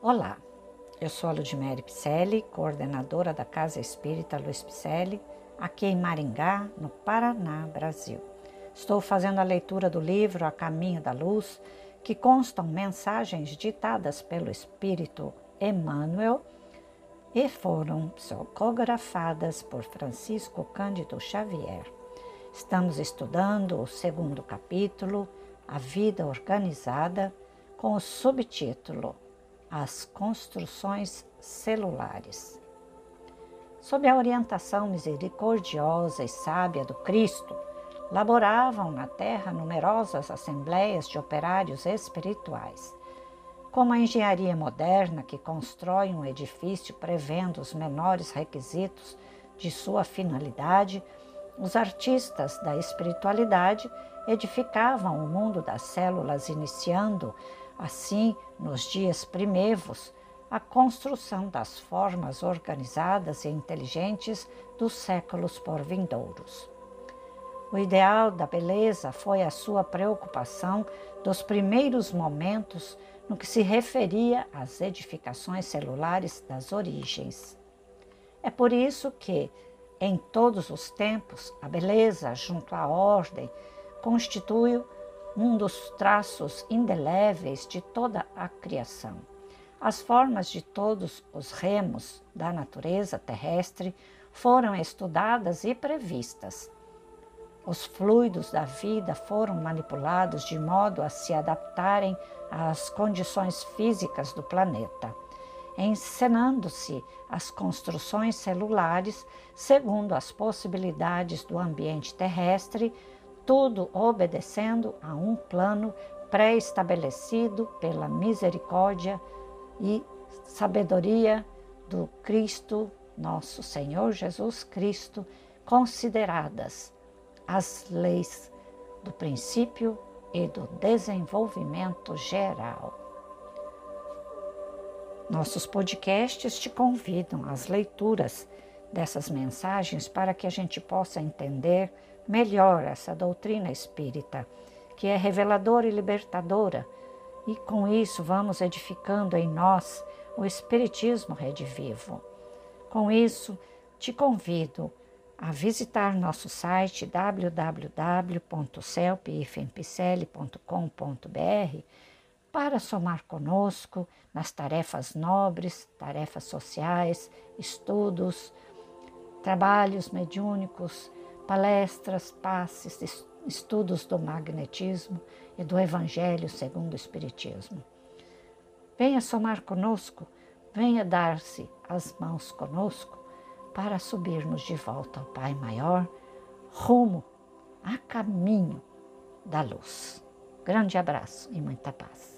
Olá, eu sou a Ludmere Picelli, coordenadora da Casa Espírita Luiz Picelli, aqui em Maringá, no Paraná, Brasil. Estou fazendo a leitura do livro A Caminho da Luz, que constam mensagens ditadas pelo Espírito Emmanuel e foram psicografadas por Francisco Cândido Xavier. Estamos estudando o segundo capítulo, A Vida Organizada, com o subtítulo as construções celulares. Sob a orientação misericordiosa e sábia do Cristo, laboravam na terra numerosas assembleias de operários espirituais. Como a engenharia moderna que constrói um edifício prevendo os menores requisitos de sua finalidade, os artistas da espiritualidade edificavam o mundo das células, iniciando assim, nos dias primevos, a construção das formas organizadas e inteligentes dos séculos por vindouros. O ideal da beleza foi a sua preocupação dos primeiros momentos no que se referia às edificações celulares das origens. É por isso que, em todos os tempos, a beleza, junto à ordem, constitui um dos traços indeléveis de toda a criação. As formas de todos os remos da natureza terrestre foram estudadas e previstas. Os fluidos da vida foram manipulados de modo a se adaptarem às condições físicas do planeta, encenando-se as construções celulares segundo as possibilidades do ambiente terrestre tudo obedecendo a um plano pré-estabelecido pela misericórdia e sabedoria do Cristo, nosso Senhor Jesus Cristo, consideradas as leis do princípio e do desenvolvimento geral. Nossos podcasts te convidam às leituras dessas mensagens para que a gente possa entender melhor essa doutrina espírita, que é reveladora e libertadora, e com isso vamos edificando em nós o Espiritismo redivivo. Com isso, te convido a visitar nosso site www.celpifempicele.com.br para somar conosco nas tarefas nobres, tarefas sociais, estudos, trabalhos mediúnicos, palestras, passes, estudos do magnetismo e do Evangelho segundo o Espiritismo. Venha somar conosco, venha dar-se as mãos conosco para subirmos de volta ao Pai Maior, rumo a caminho da luz. Grande abraço e muita paz.